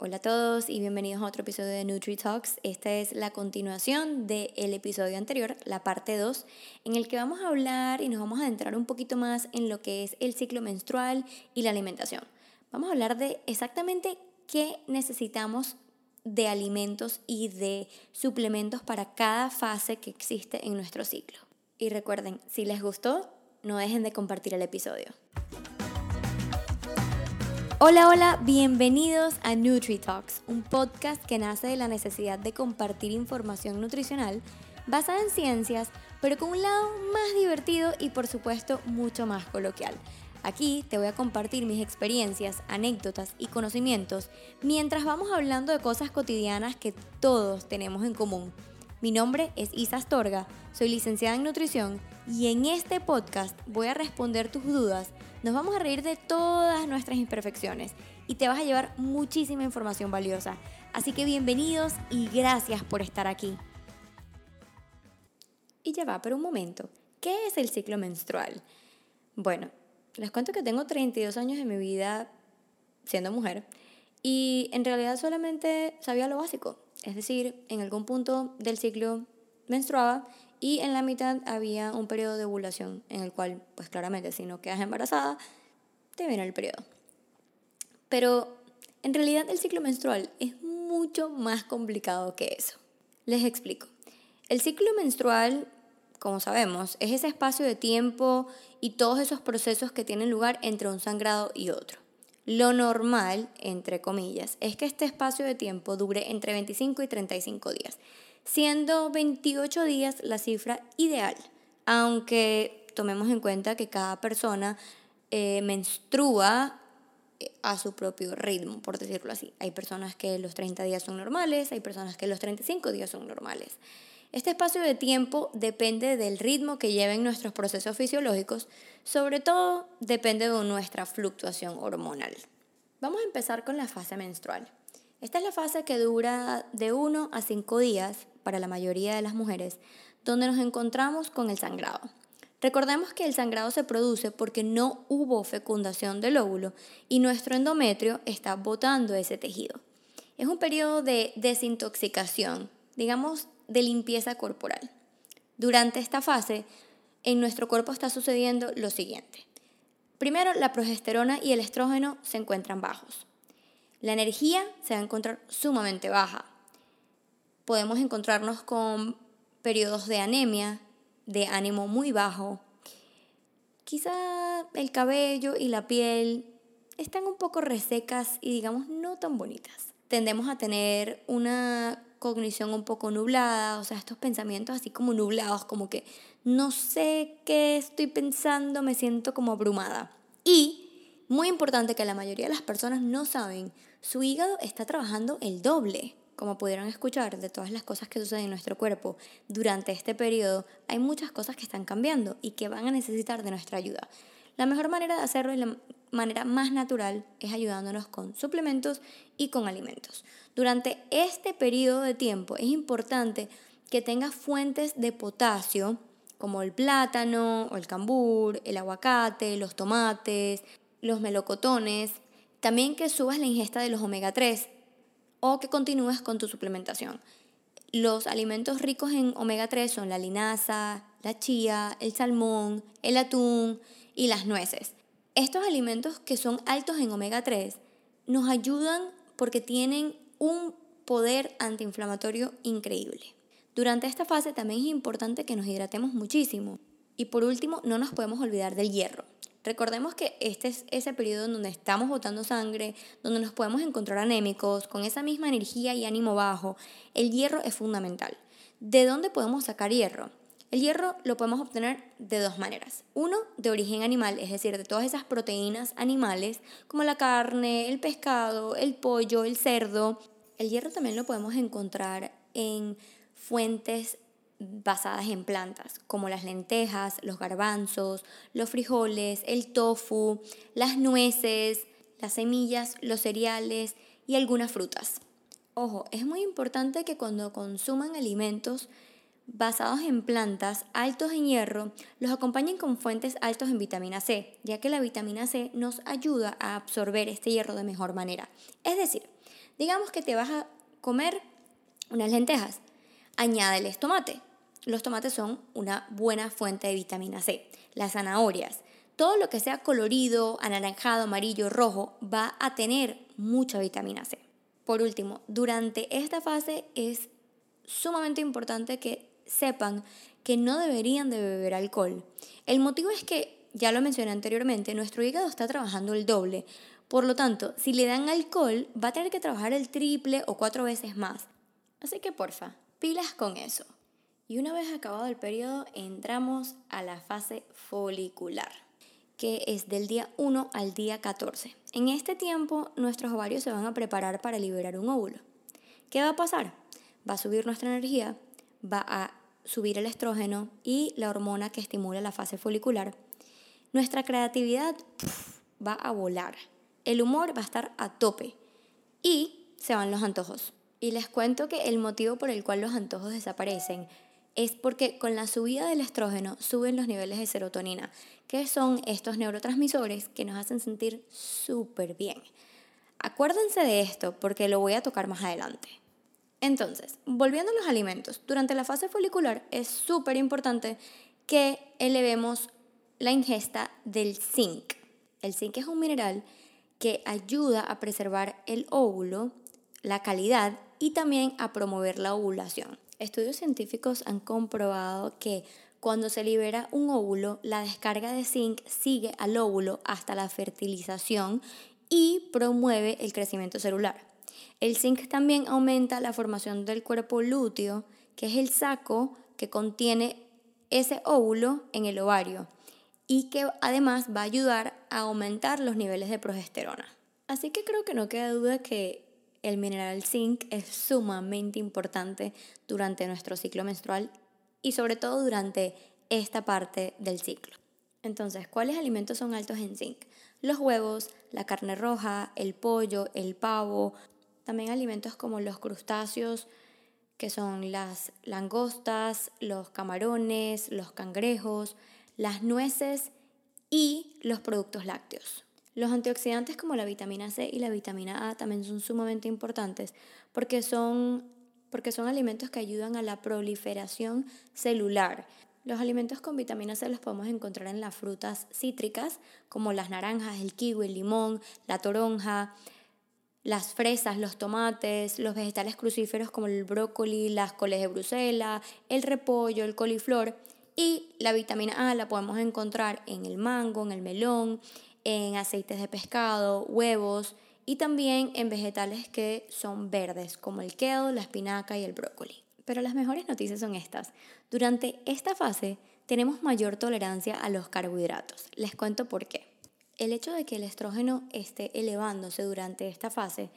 Hola a todos y bienvenidos a otro episodio de Nutri Talks. Esta es la continuación del episodio anterior, la parte 2, en el que vamos a hablar y nos vamos a adentrar un poquito más en lo que es el ciclo menstrual y la alimentación. Vamos a hablar de exactamente qué necesitamos de alimentos y de suplementos para cada fase que existe en nuestro ciclo. Y recuerden, si les gustó, no dejen de compartir el episodio. Hola, hola, bienvenidos a Nutri Talks, un podcast que nace de la necesidad de compartir información nutricional basada en ciencias, pero con un lado más divertido y por supuesto mucho más coloquial. Aquí te voy a compartir mis experiencias, anécdotas y conocimientos mientras vamos hablando de cosas cotidianas que todos tenemos en común. Mi nombre es Isa Astorga, soy licenciada en nutrición y en este podcast voy a responder tus dudas nos vamos a reír de todas nuestras imperfecciones y te vas a llevar muchísima información valiosa. Así que bienvenidos y gracias por estar aquí. Y ya va, pero un momento, ¿qué es el ciclo menstrual? Bueno, les cuento que tengo 32 años de mi vida siendo mujer y en realidad solamente sabía lo básico. Es decir, en algún punto del ciclo menstruaba y en la mitad había un periodo de ovulación en el cual, pues claramente, si no quedas embarazada, te viene el periodo. Pero en realidad el ciclo menstrual es mucho más complicado que eso. Les explico. El ciclo menstrual, como sabemos, es ese espacio de tiempo y todos esos procesos que tienen lugar entre un sangrado y otro. Lo normal, entre comillas, es que este espacio de tiempo dure entre 25 y 35 días siendo 28 días la cifra ideal, aunque tomemos en cuenta que cada persona eh, menstrua eh, a su propio ritmo, por decirlo así. Hay personas que los 30 días son normales, hay personas que los 35 días son normales. Este espacio de tiempo depende del ritmo que lleven nuestros procesos fisiológicos, sobre todo depende de nuestra fluctuación hormonal. Vamos a empezar con la fase menstrual. Esta es la fase que dura de 1 a 5 días para la mayoría de las mujeres, donde nos encontramos con el sangrado. Recordemos que el sangrado se produce porque no hubo fecundación del óvulo y nuestro endometrio está botando ese tejido. Es un periodo de desintoxicación, digamos, de limpieza corporal. Durante esta fase, en nuestro cuerpo está sucediendo lo siguiente. Primero, la progesterona y el estrógeno se encuentran bajos. La energía se va a encontrar sumamente baja. Podemos encontrarnos con periodos de anemia, de ánimo muy bajo. Quizá el cabello y la piel están un poco resecas y digamos no tan bonitas. Tendemos a tener una cognición un poco nublada, o sea, estos pensamientos así como nublados, como que no sé qué estoy pensando, me siento como abrumada. Y muy importante que la mayoría de las personas no saben, su hígado está trabajando el doble. Como pudieron escuchar de todas las cosas que suceden en nuestro cuerpo durante este periodo, hay muchas cosas que están cambiando y que van a necesitar de nuestra ayuda. La mejor manera de hacerlo y la manera más natural es ayudándonos con suplementos y con alimentos. Durante este periodo de tiempo es importante que tengas fuentes de potasio como el plátano o el cambur, el aguacate, los tomates, los melocotones, también que subas la ingesta de los omega 3 o que continúes con tu suplementación. Los alimentos ricos en omega 3 son la linaza, la chía, el salmón, el atún y las nueces. Estos alimentos que son altos en omega 3 nos ayudan porque tienen un poder antiinflamatorio increíble. Durante esta fase también es importante que nos hidratemos muchísimo. Y por último, no nos podemos olvidar del hierro. Recordemos que este es ese periodo en donde estamos botando sangre, donde nos podemos encontrar anémicos, con esa misma energía y ánimo bajo. El hierro es fundamental. ¿De dónde podemos sacar hierro? El hierro lo podemos obtener de dos maneras. Uno, de origen animal, es decir, de todas esas proteínas animales, como la carne, el pescado, el pollo, el cerdo. El hierro también lo podemos encontrar en fuentes basadas en plantas, como las lentejas, los garbanzos, los frijoles, el tofu, las nueces, las semillas, los cereales y algunas frutas. Ojo, es muy importante que cuando consuman alimentos basados en plantas altos en hierro, los acompañen con fuentes altos en vitamina C, ya que la vitamina C nos ayuda a absorber este hierro de mejor manera. Es decir, Digamos que te vas a comer unas lentejas. Añádeles tomate. Los tomates son una buena fuente de vitamina C. Las zanahorias. Todo lo que sea colorido, anaranjado, amarillo, rojo, va a tener mucha vitamina C. Por último, durante esta fase es sumamente importante que sepan que no deberían de beber alcohol. El motivo es que, ya lo mencioné anteriormente, nuestro hígado está trabajando el doble. Por lo tanto, si le dan alcohol, va a tener que trabajar el triple o cuatro veces más. Así que porfa, pilas con eso. Y una vez acabado el periodo, entramos a la fase folicular, que es del día 1 al día 14. En este tiempo, nuestros ovarios se van a preparar para liberar un óvulo. ¿Qué va a pasar? Va a subir nuestra energía, va a subir el estrógeno y la hormona que estimula la fase folicular. Nuestra creatividad va a volar. El humor va a estar a tope. Y se van los antojos. Y les cuento que el motivo por el cual los antojos desaparecen es porque con la subida del estrógeno suben los niveles de serotonina, que son estos neurotransmisores que nos hacen sentir súper bien. Acuérdense de esto porque lo voy a tocar más adelante. Entonces, volviendo a los alimentos, durante la fase folicular es súper importante que elevemos la ingesta del zinc. El zinc es un mineral que ayuda a preservar el óvulo, la calidad y también a promover la ovulación. Estudios científicos han comprobado que cuando se libera un óvulo, la descarga de zinc sigue al óvulo hasta la fertilización y promueve el crecimiento celular. El zinc también aumenta la formación del cuerpo lúteo, que es el saco que contiene ese óvulo en el ovario y que además va a ayudar a aumentar los niveles de progesterona. Así que creo que no queda duda que el mineral zinc es sumamente importante durante nuestro ciclo menstrual y sobre todo durante esta parte del ciclo. Entonces, ¿cuáles alimentos son altos en zinc? Los huevos, la carne roja, el pollo, el pavo, también alimentos como los crustáceos, que son las langostas, los camarones, los cangrejos, las nueces y los productos lácteos. Los antioxidantes como la vitamina C y la vitamina A también son sumamente importantes porque son, porque son alimentos que ayudan a la proliferación celular. Los alimentos con vitamina C los podemos encontrar en las frutas cítricas como las naranjas, el kiwi, el limón, la toronja, las fresas, los tomates, los vegetales crucíferos como el brócoli, las coles de Bruselas, el repollo, el coliflor. Y la vitamina A la podemos encontrar en el mango, en el melón, en aceites de pescado, huevos y también en vegetales que son verdes, como el kale, la espinaca y el brócoli. Pero las mejores noticias son estas. Durante esta fase tenemos mayor tolerancia a los carbohidratos. Les cuento por qué. El hecho de que el estrógeno esté elevándose durante esta fase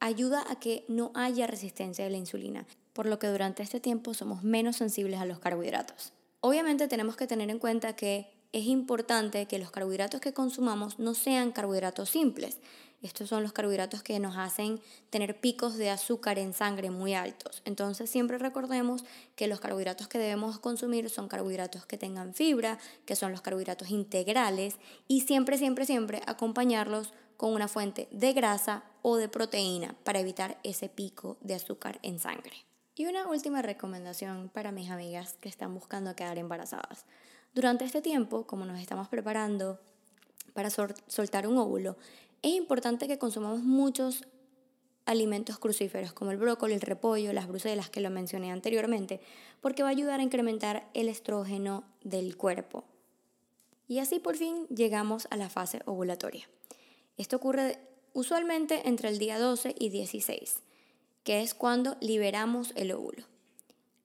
ayuda a que no haya resistencia de la insulina, por lo que durante este tiempo somos menos sensibles a los carbohidratos. Obviamente tenemos que tener en cuenta que es importante que los carbohidratos que consumamos no sean carbohidratos simples. Estos son los carbohidratos que nos hacen tener picos de azúcar en sangre muy altos. Entonces siempre recordemos que los carbohidratos que debemos consumir son carbohidratos que tengan fibra, que son los carbohidratos integrales y siempre, siempre, siempre acompañarlos con una fuente de grasa o de proteína para evitar ese pico de azúcar en sangre. Y una última recomendación para mis amigas que están buscando quedar embarazadas. Durante este tiempo, como nos estamos preparando para soltar un óvulo, es importante que consumamos muchos alimentos crucíferos como el brócoli, el repollo, las bruselas que lo mencioné anteriormente, porque va a ayudar a incrementar el estrógeno del cuerpo. Y así por fin llegamos a la fase ovulatoria. Esto ocurre usualmente entre el día 12 y 16, que es cuando liberamos el óvulo.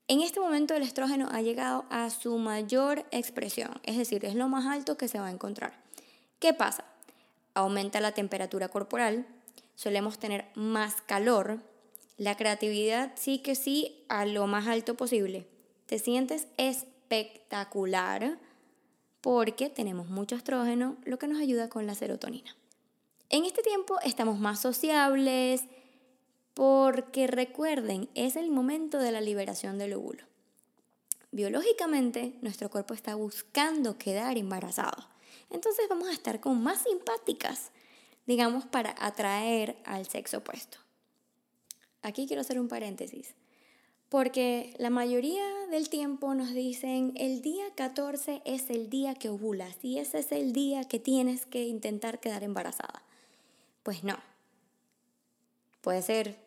En este momento el estrógeno ha llegado a su mayor expresión, es decir, es lo más alto que se va a encontrar. ¿Qué pasa? aumenta la temperatura corporal, solemos tener más calor, la creatividad sí que sí a lo más alto posible. Te sientes espectacular porque tenemos mucho estrógeno, lo que nos ayuda con la serotonina. En este tiempo estamos más sociables porque recuerden, es el momento de la liberación del óvulo. Biológicamente, nuestro cuerpo está buscando quedar embarazado entonces vamos a estar como más simpáticas, digamos, para atraer al sexo opuesto. aquí quiero hacer un paréntesis. Porque la mayoría del tiempo nos dicen el día 14 es el día que ovulas y ese es el día que tienes que intentar quedar embarazada. Pues no. Puede ser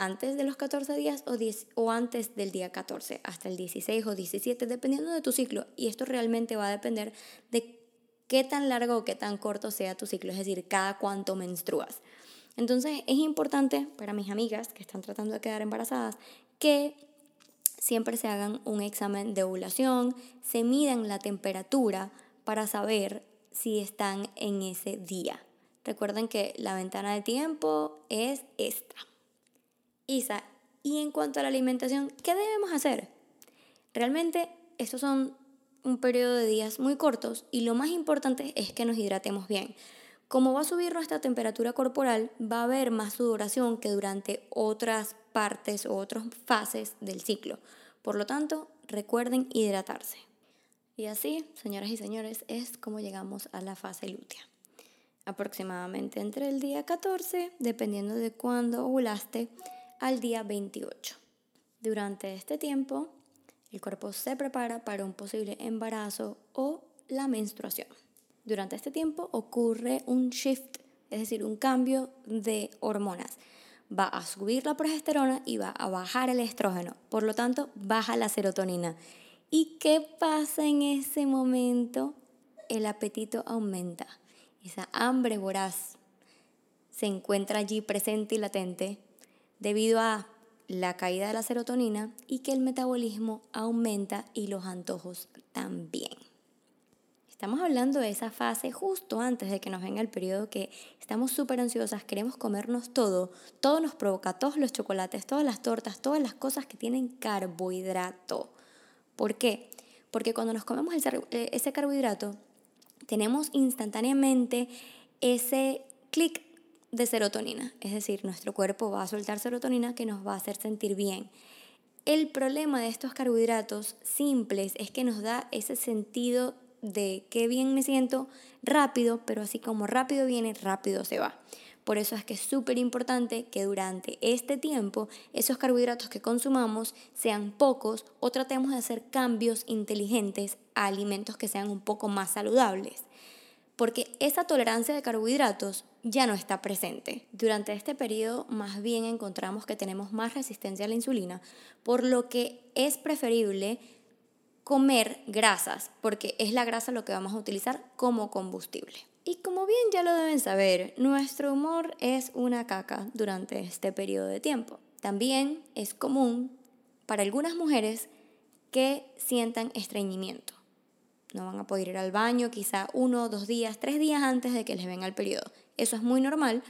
antes de los 14 días o, o antes del día 14, hasta el 16 o 17, dependiendo de tu ciclo. Y esto realmente va a depender de qué tan largo o qué tan corto sea tu ciclo, es decir, cada cuánto menstruas. Entonces es importante para mis amigas que están tratando de quedar embarazadas que siempre se hagan un examen de ovulación, se midan la temperatura para saber si están en ese día. Recuerden que la ventana de tiempo es esta. Isa, y en cuanto a la alimentación, ¿qué debemos hacer? Realmente estos son un periodo de días muy cortos y lo más importante es que nos hidratemos bien. Como va a subir nuestra temperatura corporal, va a haber más sudoración que durante otras partes o otras fases del ciclo. Por lo tanto, recuerden hidratarse. Y así, señoras y señores, es como llegamos a la fase lútea. Aproximadamente entre el día 14, dependiendo de cuándo ovulaste, al día 28. Durante este tiempo, el cuerpo se prepara para un posible embarazo o la menstruación. Durante este tiempo ocurre un shift, es decir, un cambio de hormonas. Va a subir la progesterona y va a bajar el estrógeno. Por lo tanto, baja la serotonina. ¿Y qué pasa en ese momento? El apetito aumenta. Esa hambre voraz se encuentra allí presente y latente debido a la caída de la serotonina y que el metabolismo aumenta y los antojos también. Estamos hablando de esa fase justo antes de que nos venga el periodo que estamos súper ansiosas, queremos comernos todo, todo nos provoca, todos los chocolates, todas las tortas, todas las cosas que tienen carbohidrato. ¿Por qué? Porque cuando nos comemos eh, ese carbohidrato, tenemos instantáneamente ese clic de serotonina, es decir, nuestro cuerpo va a soltar serotonina que nos va a hacer sentir bien. El problema de estos carbohidratos simples es que nos da ese sentido de qué bien me siento rápido, pero así como rápido viene, rápido se va. Por eso es que es súper importante que durante este tiempo esos carbohidratos que consumamos sean pocos o tratemos de hacer cambios inteligentes a alimentos que sean un poco más saludables. Porque esa tolerancia de carbohidratos ya no está presente. Durante este periodo más bien encontramos que tenemos más resistencia a la insulina, por lo que es preferible comer grasas, porque es la grasa lo que vamos a utilizar como combustible. Y como bien ya lo deben saber, nuestro humor es una caca durante este periodo de tiempo. También es común para algunas mujeres que sientan estreñimiento. No van a poder ir al baño quizá uno, dos días, tres días antes de que les venga el periodo. Eso es muy normal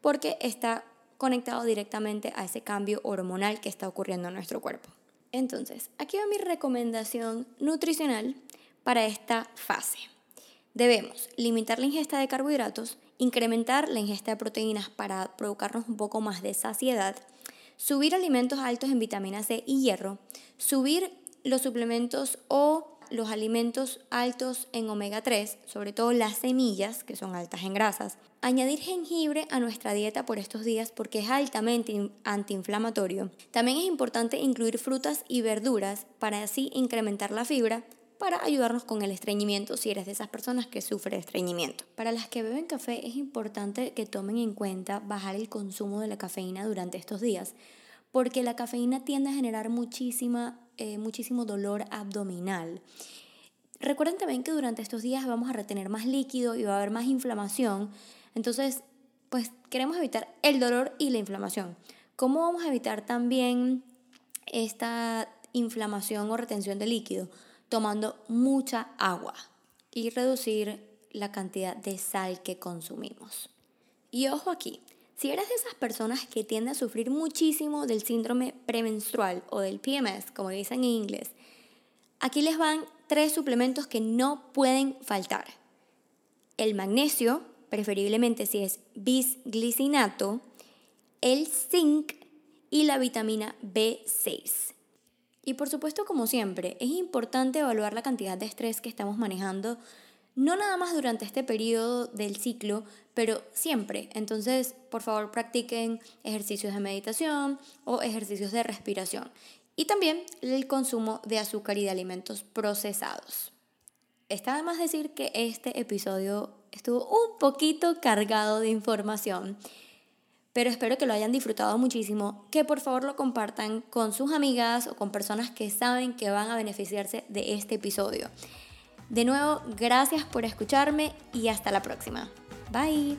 porque está conectado directamente a ese cambio hormonal que está ocurriendo en nuestro cuerpo. Entonces, aquí va mi recomendación nutricional para esta fase. Debemos limitar la ingesta de carbohidratos, incrementar la ingesta de proteínas para provocarnos un poco más de saciedad, subir alimentos altos en vitamina C y hierro, subir los suplementos o los alimentos altos en omega 3, sobre todo las semillas, que son altas en grasas. Añadir jengibre a nuestra dieta por estos días porque es altamente antiinflamatorio. También es importante incluir frutas y verduras para así incrementar la fibra para ayudarnos con el estreñimiento si eres de esas personas que sufre estreñimiento. Para las que beben café es importante que tomen en cuenta bajar el consumo de la cafeína durante estos días porque la cafeína tiende a generar muchísima eh, muchísimo dolor abdominal. Recuerden también que durante estos días vamos a retener más líquido y va a haber más inflamación. Entonces, pues queremos evitar el dolor y la inflamación. ¿Cómo vamos a evitar también esta inflamación o retención de líquido? Tomando mucha agua y reducir la cantidad de sal que consumimos. Y ojo aquí, si eres de esas personas que tienden a sufrir muchísimo del síndrome premenstrual o del PMS, como dicen en inglés, aquí les van tres suplementos que no pueden faltar. El magnesio, preferiblemente si es bisglicinato, el zinc y la vitamina B6. Y por supuesto, como siempre, es importante evaluar la cantidad de estrés que estamos manejando no nada más durante este periodo del ciclo, pero siempre. Entonces, por favor, practiquen ejercicios de meditación o ejercicios de respiración. Y también el consumo de azúcar y de alimentos procesados. Está además decir que este episodio estuvo un poquito cargado de información, pero espero que lo hayan disfrutado muchísimo, que por favor lo compartan con sus amigas o con personas que saben que van a beneficiarse de este episodio. De nuevo, gracias por escucharme y hasta la próxima. Bye.